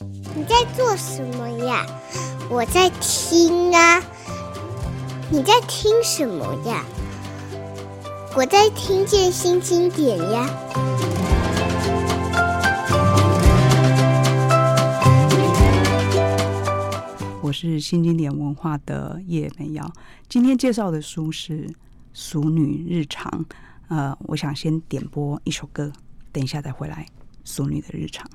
你在做什么呀？我在听啊。你在听什么呀？我在听见新经典呀。我是新经典文化的叶美瑶，今天介绍的书是《俗女日常》。呃，我想先点播一首歌，等一下再回来。俗女的日常。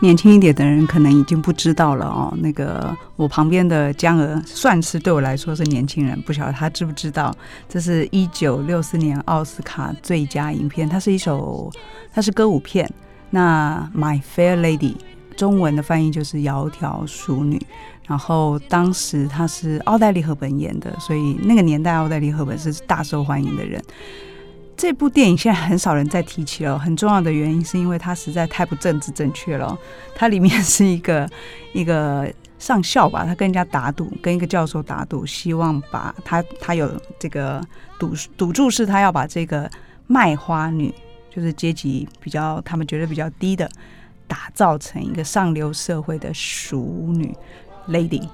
年轻一点的人可能已经不知道了哦。那个我旁边的江娥算是对我来说是年轻人，不晓得他知不知道，这是一九六四年奥斯卡最佳影片，它是一首，它是歌舞片。那 My Fair Lady 中文的翻译就是窈窕淑女。然后当时他是奥黛丽赫本演的，所以那个年代奥黛丽赫本是大受欢迎的人。这部电影现在很少人再提起了，很重要的原因是因为它实在太不政治正确了。它里面是一个一个上校吧，他跟人家打赌，跟一个教授打赌，希望把他他有这个赌赌注是他要把这个卖花女，就是阶级比较他们觉得比较低的，打造成一个上流社会的淑女 lady。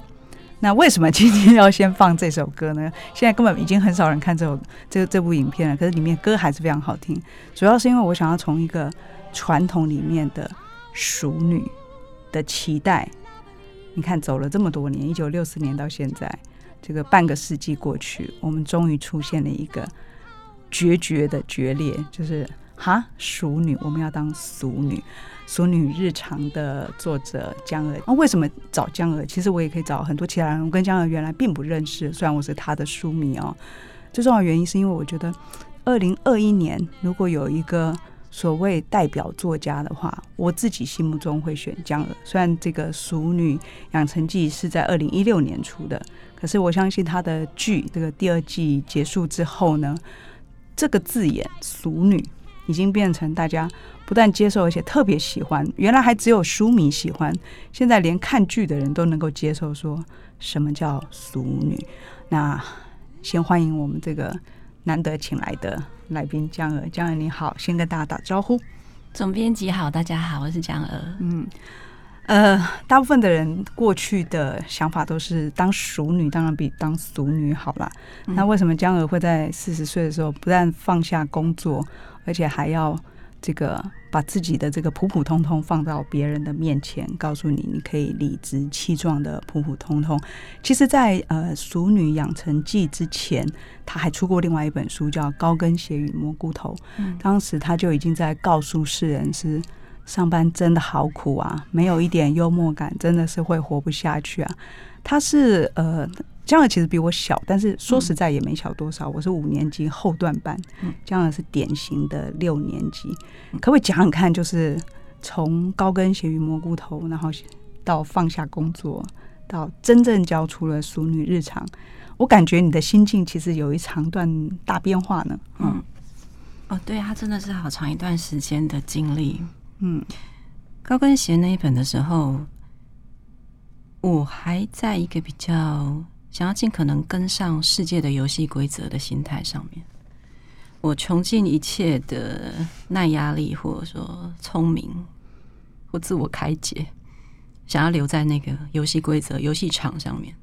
那为什么今天要先放这首歌呢？现在根本已经很少人看这首这这部影片了，可是里面歌还是非常好听。主要是因为我想要从一个传统里面的熟女的期待，你看走了这么多年，一九六四年到现在，这个半个世纪过去，我们终于出现了一个决绝的决裂，就是哈淑女，我们要当俗女。《俗女日常》的作者江娥，那为什么找江娥？其实我也可以找很多其他人。我跟江娥原来并不认识，虽然我是她的书迷哦。最重要原因是因为我觉得，二零二一年如果有一个所谓代表作家的话，我自己心目中会选江娥。虽然这个《俗女养成记》是在二零一六年出的，可是我相信她的剧这个第二季结束之后呢，这个字眼“俗女”已经变成大家。不但接受，而且特别喜欢。原来还只有书迷喜欢，现在连看剧的人都能够接受。说什么叫俗女？那先欢迎我们这个难得请来的来宾江娥。江娥你好，先跟大家打招呼。总编辑好，大家好，我是江娥。嗯，呃，大部分的人过去的想法都是当熟女当然比当俗女好啦。嗯、那为什么江娥会在四十岁的时候不但放下工作，而且还要这个？把自己的这个普普通通放到别人的面前，告诉你你可以理直气壮的普普通通。其实在，在呃《熟女养成记》之前，她还出过另外一本书，叫《高跟鞋与蘑菇头》。嗯，当时她就已经在告诉世人，是上班真的好苦啊，没有一点幽默感，真的是会活不下去啊。他是呃。江儿其实比我小，但是说实在也没小多少。嗯、我是五年级后段班，江儿是典型的六年级。嗯、可不可以讲讲看，就是从高跟鞋与蘑菇头，然后到放下工作，到真正交出了熟女日常，我感觉你的心境其实有一长段大变化呢。嗯，嗯哦，对，他真的是好长一段时间的经历。嗯，高跟鞋那一本的时候，我还在一个比较。想要尽可能跟上世界的游戏规则的心态上面，我穷尽一切的耐压力，或者说聪明或自我开解，想要留在那个游戏规则、游戏场上面。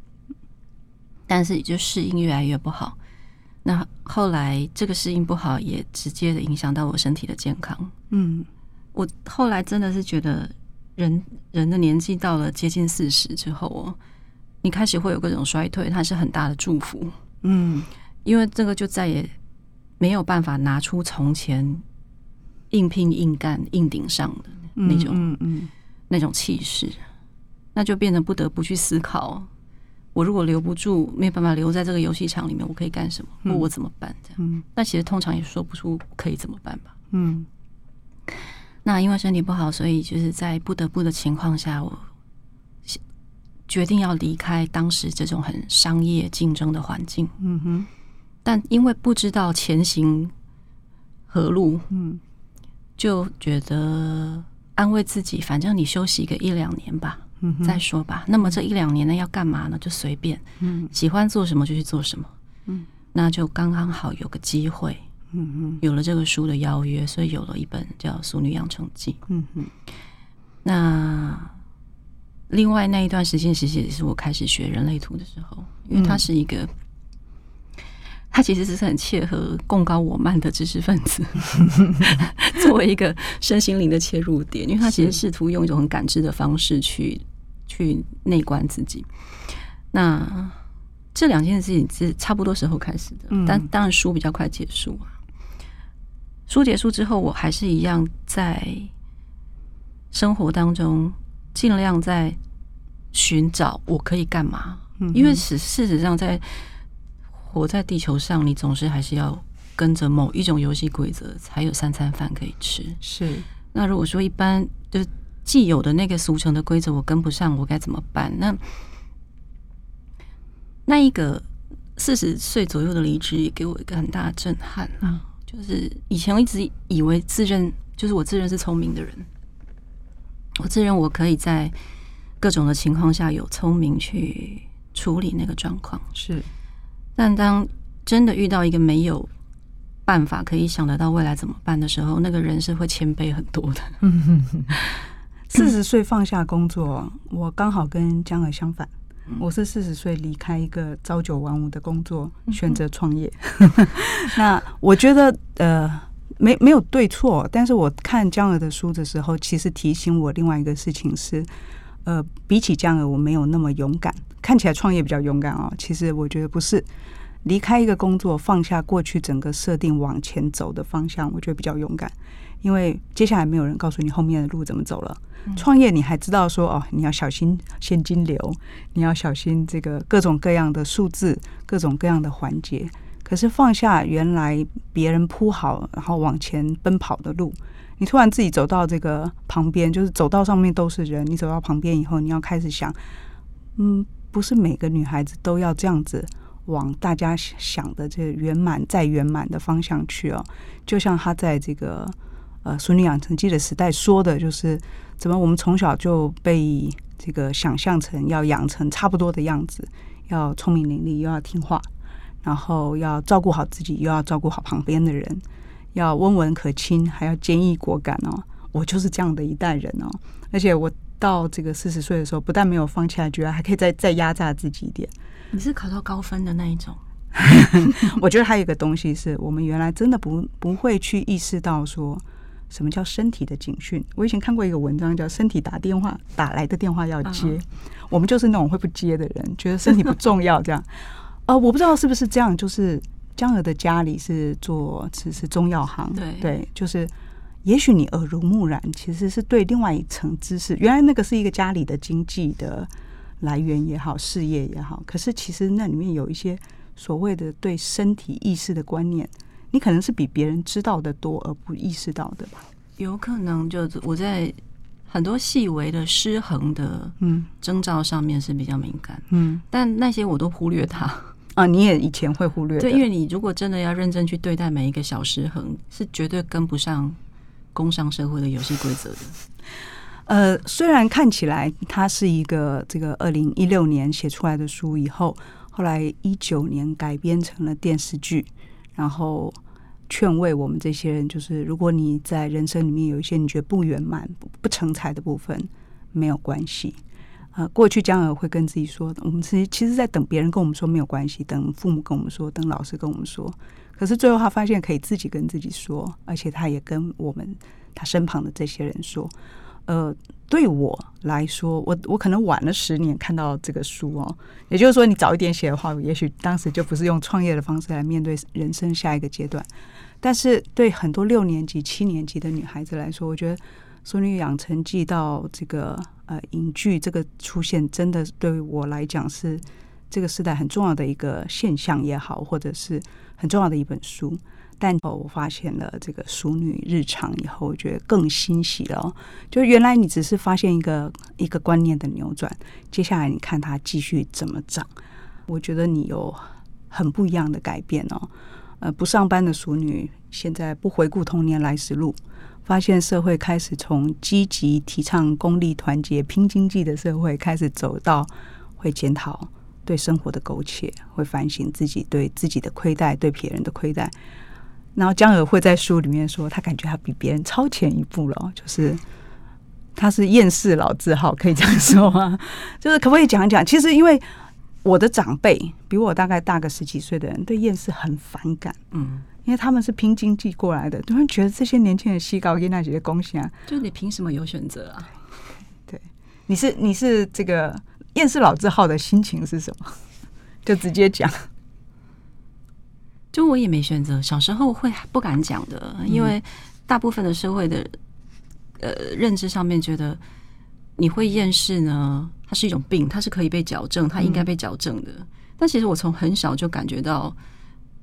但是，也就适应越来越不好。那后来这个适应不好，也直接的影响到我身体的健康。嗯，我后来真的是觉得人人的年纪到了接近四十之后哦，你开始会有各种衰退，它是很大的祝福。嗯，因为这个就再也没有办法拿出从前硬拼硬干硬顶上的那种，嗯嗯，那种气势，那就变得不得不去思考。我如果留不住，没有办法留在这个游戏场里面，我可以干什么？或我怎么办？这样，嗯，那其实通常也说不出可以怎么办吧。嗯，那因为身体不好，所以就是在不得不的情况下，我决定要离开当时这种很商业竞争的环境。嗯哼，但因为不知道前行何路，嗯，就觉得安慰自己，反正你休息个一两年吧。嗯，再说吧。那么这一两年呢，要干嘛呢？就随便，嗯，喜欢做什么就去做什么，嗯，那就刚刚好有个机会，嗯嗯，有了这个书的邀约，所以有了一本叫《淑女养成记》。嗯嗯，那另外那一段时间，其实也是我开始学人类图的时候，因为它是一个，它其实是很切合共高我慢的知识分子，作为一个身心灵的切入点，因为它其实试图用一种很感知的方式去。去内观自己，那这两件事情是差不多时候开始的，嗯、但当然书比较快结束啊。书结束之后，我还是一样在生活当中尽量在寻找我可以干嘛，嗯、因为事事实上在活在地球上，你总是还是要跟着某一种游戏规则，才有三餐饭可以吃。是，那如果说一般就是。既有的那个俗成的规则我跟不上，我该怎么办？那那一个四十岁左右的离职也给我一个很大的震撼啊！就是以前我一直以为自认就是我自认是聪明的人，我自认我可以在各种的情况下有聪明去处理那个状况，是。但当真的遇到一个没有办法可以想得到未来怎么办的时候，那个人是会谦卑很多的。四十岁放下工作，我刚好跟江儿相反。我是四十岁离开一个朝九晚五的工作，选择创业。那我觉得呃，没没有对错，但是我看江儿的书的时候，其实提醒我另外一个事情是，呃，比起江儿，我没有那么勇敢。看起来创业比较勇敢哦，其实我觉得不是。离开一个工作，放下过去整个设定往前走的方向，我觉得比较勇敢，因为接下来没有人告诉你后面的路怎么走了。创业你还知道说哦，你要小心现金流，你要小心这个各种各样的数字，各种各样的环节。可是放下原来别人铺好然后往前奔跑的路，你突然自己走到这个旁边，就是走道上面都是人，你走到旁边以后，你要开始想，嗯，不是每个女孩子都要这样子往大家想的这个圆满再圆满的方向去哦。就像他在这个呃《俗女养成记》的时代说的，就是。怎么？我们从小就被这个想象成要养成差不多的样子，要聪明伶俐，又要听话，然后要照顾好自己，又要照顾好旁边的人，要温文可亲，还要坚毅果敢哦。我就是这样的一代人哦。而且我到这个四十岁的时候，不但没有放弃，还觉得还可以再再压榨自己一点。你是考到高分的那一种？我觉得还有一个东西是我们原来真的不不会去意识到说。什么叫身体的警讯？我以前看过一个文章，叫“身体打电话打来的电话要接”。Uh. 我们就是那种会不接的人，觉得身体不重要这样。呃，我不知道是不是这样。就是江儿的家里是做是是中药行，对对，就是也许你耳濡目染，其实是对另外一层知识。原来那个是一个家里的经济的来源也好，事业也好。可是其实那里面有一些所谓的对身体意识的观念。你可能是比别人知道的多而不意识到的吧？有可能，就我在很多细微的失衡的嗯征兆上面是比较敏感，嗯，但那些我都忽略它 啊。你也以前会忽略，对，因为你如果真的要认真去对待每一个小失衡，是绝对跟不上工商社会的游戏规则的。呃，虽然看起来它是一个这个二零一六年写出来的书，以后后来一九年改编成了电视剧。然后劝慰我们这些人，就是如果你在人生里面有一些你觉得不圆满、不成才的部分，没有关系。呃，过去江儿会跟自己说，我们其实其实在等别人跟我们说没有关系，等父母跟我们说，等老师跟我们说。可是最后他发现可以自己跟自己说，而且他也跟我们他身旁的这些人说。呃，对我来说，我我可能晚了十年看到这个书哦。也就是说，你早一点写的话，也许当时就不是用创业的方式来面对人生下一个阶段。但是对很多六年级、七年级的女孩子来说，我觉得《俗女养成记》到这个呃影剧这个出现，真的对我来讲是这个时代很重要的一个现象也好，或者是。很重要的一本书，但我发现了这个《淑女日常》以后，我觉得更欣喜了。就原来你只是发现一个一个观念的扭转，接下来你看它继续怎么长，我觉得你有很不一样的改变哦。呃，不上班的淑女现在不回顾童年来时路，发现社会开始从积极提倡公利团结拼经济的社会，开始走到会检讨。对生活的苟且，会反省自己对自己的亏待，对别人的亏待。然后江儿会在书里面说，他感觉他比别人超前一步了，就是他是厌世老字号，可以这样说吗？就是可不可以讲一讲？其实因为我的长辈比我大概大个十几岁的人，对厌世很反感。嗯，因为他们是拼经济过来的，他们觉得这些年轻人西高跟那些贡献啊，就你凭什么有选择啊？对，你是你是这个。厌世老字号的心情是什么？就直接讲。就我也没选择，小时候会不敢讲的，因为大部分的社会的呃认知上面觉得你会厌世呢，它是一种病，它是可以被矫正，它应该被矫正的。但其实我从很小就感觉到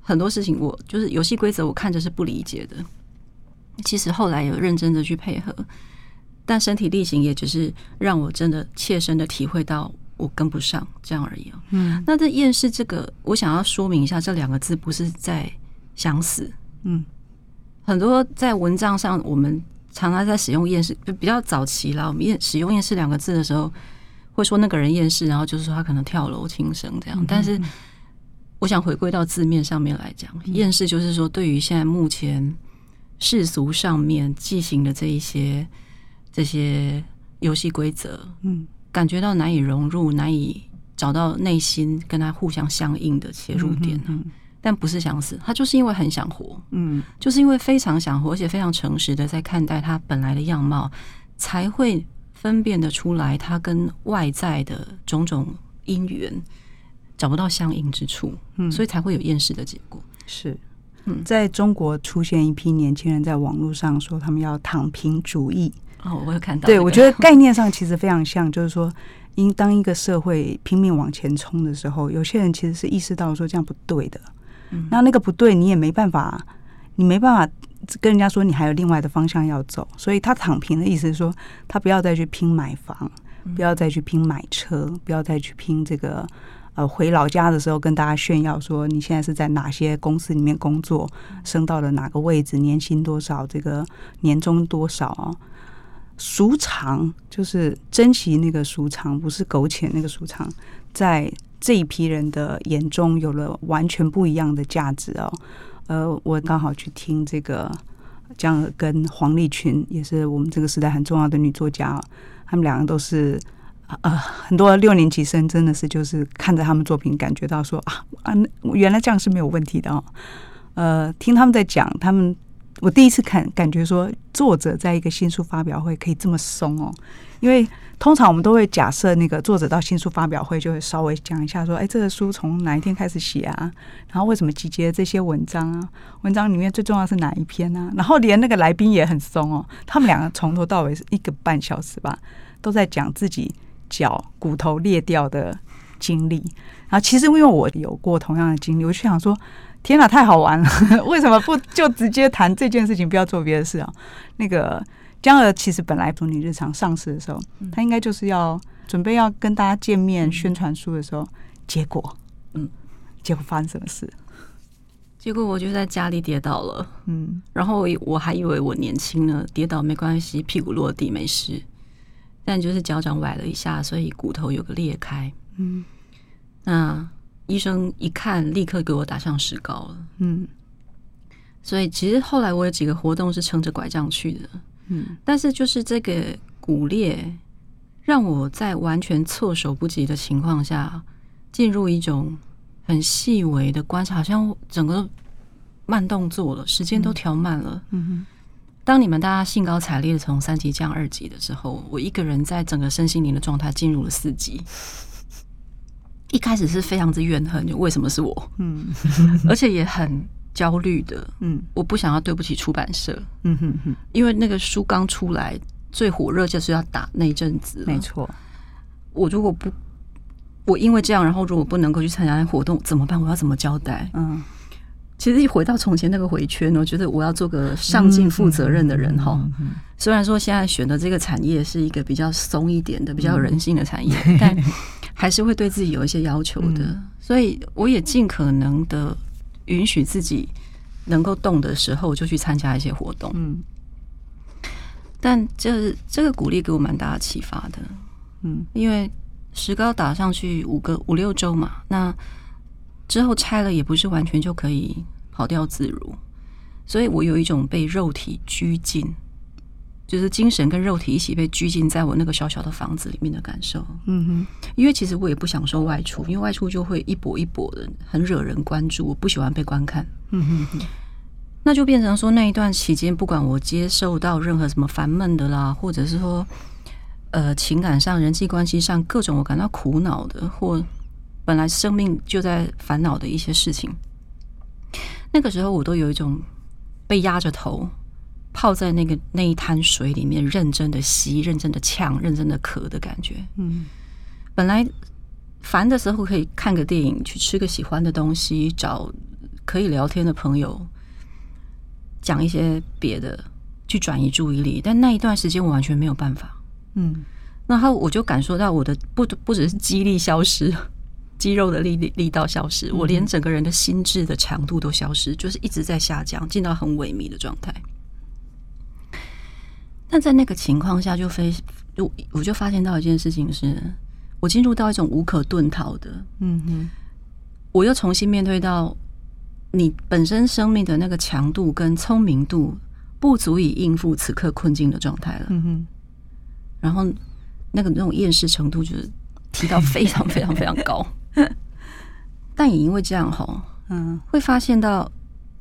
很多事情，我就是游戏规则，我看着是不理解的。其实后来有认真的去配合。但身体力行也只是让我真的切身的体会到我跟不上这样而已哦。嗯，那这厌世这个，我想要说明一下，这两个字不是在想死。嗯，很多在文章上，我们常常在使用厌世，就比较早期啦。我们厌使用厌世两个字的时候，会说那个人厌世，然后就是说他可能跳楼轻生这样。但是，我想回归到字面上面来讲，厌世就是说对于现在目前世俗上面进行的这一些。这些游戏规则，嗯，感觉到难以融入，难以找到内心跟他互相相应的切入点，嗯，但不是想死，他就是因为很想活，嗯，就是因为非常想活，而且非常诚实的在看待他本来的样貌，才会分辨得出来，他跟外在的种种因缘找不到相应之处，嗯，所以才会有厌世的结果。是，嗯，在中国出现一批年轻人在网络上说他们要躺平主义。哦，我有看到。对，我觉得概念上其实非常像，就是说，因当一个社会拼命往前冲的时候，有些人其实是意识到说这样不对的。嗯，那那个不对，你也没办法，你没办法跟人家说你还有另外的方向要走。所以他躺平的意思是说，他不要再去拼买房，不要再去拼买车，不要再去拼这个呃回老家的时候跟大家炫耀说你现在是在哪些公司里面工作，升到了哪个位置，年薪多少，这个年终多少啊。俗常就是珍惜那个俗常，不是苟且那个俗常，在这一批人的眼中有了完全不一样的价值哦。呃，我刚好去听这个江跟黄丽群，也是我们这个时代很重要的女作家，他们两个都是呃很多六年级生真的是就是看着他们作品，感觉到说啊啊，原来这样是没有问题的哦。呃，听他们在讲他们。我第一次看，感觉说作者在一个新书发表会可以这么松哦，因为通常我们都会假设那个作者到新书发表会就会稍微讲一下说，哎，这个书从哪一天开始写啊？然后为什么集结这些文章啊？文章里面最重要是哪一篇啊？然后连那个来宾也很松哦，他们两个从头到尾是一个半小时吧，都在讲自己脚骨头裂掉的经历。然后其实因为我有过同样的经历，我就想说。天哪，太好玩了！为什么不就直接谈这件事情，不要做别的事啊？那个江儿其实本来《从你日常》上市的时候，他应该就是要准备要跟大家见面宣传书的时候，结果，嗯，结果发生什么事？结果我就在家里跌倒了，嗯，然后我还以为我年轻呢，跌倒没关系，屁股落地没事，但就是脚掌崴了一下，所以骨头有个裂开，嗯，那。医生一看，立刻给我打上石膏了。嗯，所以其实后来我有几个活动是撑着拐杖去的。嗯，但是就是这个骨裂，让我在完全措手不及的情况下，进入一种很细微的观察，好像整个慢动作了，时间都调慢了。嗯哼。当你们大家兴高采烈的从三级降二级的时候，我一个人在整个身心灵的状态进入了四级。一开始是非常之怨恨，就为什么是我？嗯，而且也很焦虑的。嗯，我不想要对不起出版社。嗯哼哼，因为那个书刚出来，最火热就是要打那一阵子。没错，我如果不，我因为这样，然后如果不能够去参加活动，怎么办？我要怎么交代？嗯。其实一回到从前那个回圈，我觉得我要做个上进、负责任的人哈。虽然说现在选的这个产业是一个比较松一点的、比较人性的产业，但还是会对自己有一些要求的。所以我也尽可能的允许自己能够动的时候，就去参加一些活动。嗯，但这这个鼓励给我蛮大的启发的。嗯，因为石膏打上去五个五六周嘛，那。之后拆了也不是完全就可以跑掉自如，所以我有一种被肉体拘禁，就是精神跟肉体一起被拘禁在我那个小小的房子里面的感受。嗯哼，因为其实我也不享受外出，因为外出就会一跛一跛的，很惹人关注，我不喜欢被观看。嗯哼，那就变成说那一段期间，不管我接受到任何什么烦闷的啦，或者是说呃情感上、人际关系上各种我感到苦恼的或。本来生命就在烦恼的一些事情，那个时候我都有一种被压着头泡在那个那一滩水里面，认真的吸、认真的呛、认真的咳的感觉。嗯，本来烦的时候可以看个电影，去吃个喜欢的东西，找可以聊天的朋友，讲一些别的，去转移注意力。但那一段时间我完全没有办法。嗯，然后我就感受到我的不不只是肌力消失。肌肉的力力力道消失，我连整个人的心智的强度都消失，就是一直在下降，进到很萎靡的状态。那在那个情况下，就非就我就发现到一件事情是，我进入到一种无可遁逃的，嗯哼，我又重新面对到你本身生命的那个强度跟聪明度不足以应付此刻困境的状态了，嗯哼，然后那个那种厌世程度就是提到非常 非常非常高。但也因为这样哈，嗯，会发现到，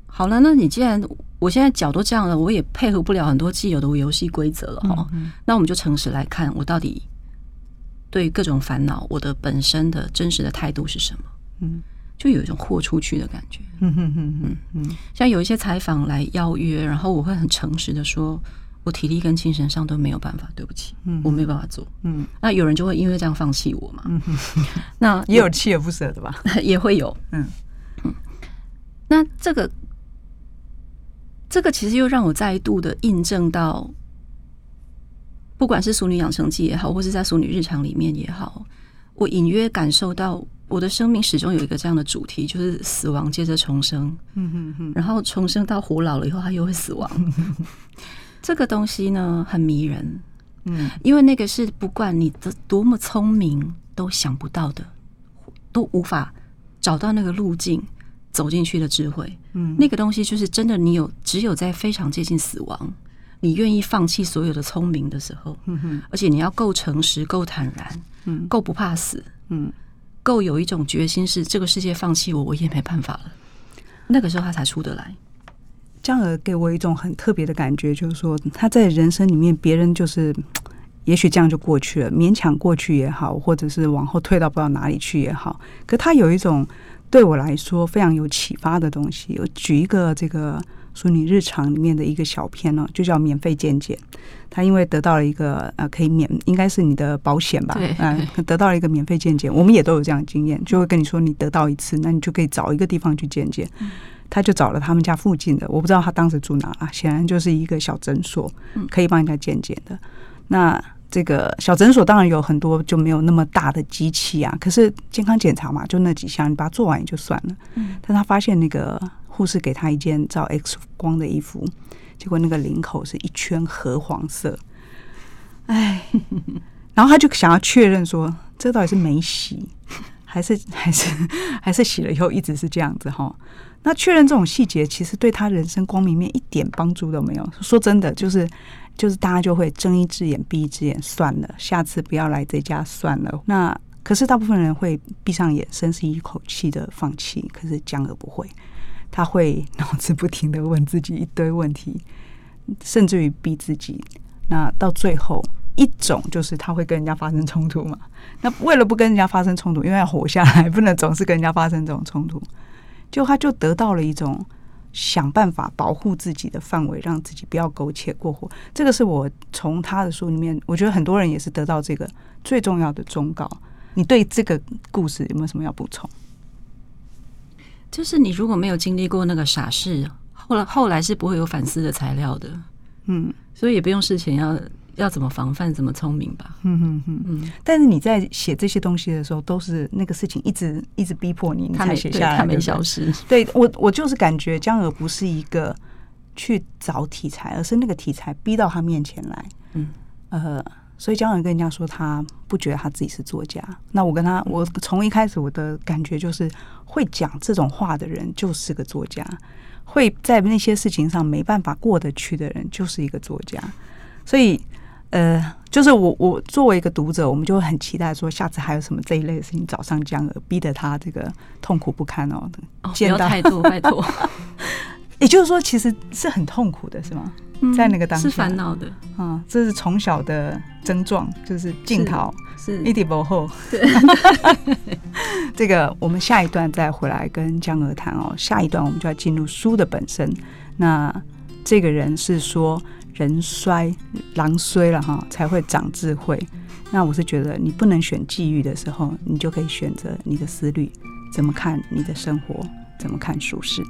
好了，那你既然我现在脚都这样了，我也配合不了很多既有的游戏规则了哈，那我们就诚实来看，我到底对各种烦恼，我的本身的真实的态度是什么？嗯，就有一种豁出去的感觉，嗯嗯嗯嗯，像有一些采访来邀约，然后我会很诚实的说。我体力跟精神上都没有办法，对不起，嗯，我没有办法做，嗯，那有人就会因为这样放弃我嘛，嗯，那也有锲而不舍的吧，也会有，嗯。嗯，那这个这个其实又让我再度的印证到，不管是《俗女养成记》也好，或是在《俗女日常》里面也好，我隐约感受到我的生命始终有一个这样的主题，就是死亡接着重生，嗯哼哼，然后重生到活老了以后，他又会死亡。这个东西呢，很迷人，嗯，因为那个是不管你的多么聪明都想不到的，都无法找到那个路径走进去的智慧，嗯，那个东西就是真的，你有只有在非常接近死亡，你愿意放弃所有的聪明的时候，嗯哼，而且你要够诚实、够坦然，嗯，够不怕死，嗯，够有一种决心，是这个世界放弃我，我也没办法了，那个时候他才出得来。江儿给我一种很特别的感觉，就是说他在人生里面，别人就是也许这样就过去了，勉强过去也好，或者是往后退到不知道哪里去也好。可他有一种对我来说非常有启发的东西。我举一个这个《说你日常》里面的一个小片呢，就叫免费健检。他因为得到了一个呃可以免，应该是你的保险吧？嗯，得到了一个免费健检。我们也都有这样的经验，就会跟你说，你得到一次，那你就可以找一个地方去健检。他就找了他们家附近的，我不知道他当时住哪啊，显然就是一个小诊所，可以帮人家健检的。那这个小诊所当然有很多就没有那么大的机器啊，可是健康检查嘛，就那几项，你把它做完也就算了。嗯但他发现那个护士给他一件照 X 光的衣服，结果那个领口是一圈褐黄色，哎，然后他就想要确认说，这到底是没洗，还是 还是还是洗了以后一直是这样子哈？那确认这种细节，其实对他人生光明面一点帮助都没有。说真的，就是就是大家就会睁一只眼闭一只眼，算了，下次不要来这家算了。那可是大部分人会闭上眼，深吸一口气的放弃。可是江鹅不会，他会脑子不停的问自己一堆问题，甚至于逼自己。那到最后一种就是他会跟人家发生冲突嘛。那为了不跟人家发生冲突，因为要活下来，不能总是跟人家发生这种冲突，就他就得到了一种。想办法保护自己的范围，让自己不要苟且过活。这个是我从他的书里面，我觉得很多人也是得到这个最重要的忠告。你对这个故事有没有什么要补充？就是你如果没有经历过那个傻事，后来后来是不会有反思的材料的。嗯，所以也不用事前要。要怎么防范，怎么聪明吧。嗯嗯嗯嗯。但是你在写这些东西的时候，都是那个事情一直一直逼迫你，你才写下来，他没消失。对我，我就是感觉江鹅不是一个去找题材，而是那个题材逼到他面前来。嗯呃，所以江鹅跟人家说他不觉得他自己是作家。那我跟他，我从一开始我的感觉就是，会讲这种话的人就是个作家，会在那些事情上没办法过得去的人就是一个作家。所以。呃，就是我我作为一个读者，我们就会很期待说，下次还有什么这一类的事情找上江儿，逼得他这个痛苦不堪哦。哦，不要太多，拜托。也就是说，其实是很痛苦的，是吗？嗯、在那个当下是烦恼的啊、嗯，这是从小的症状，就是镜头是一点不后。对，这个我们下一段再回来跟江娥谈哦。下一段我们就要进入书的本身。那这个人是说。人衰，狼衰了哈，才会长智慧。那我是觉得，你不能选际遇的时候，你就可以选择你的思虑，怎么看你的生活，怎么看舒适。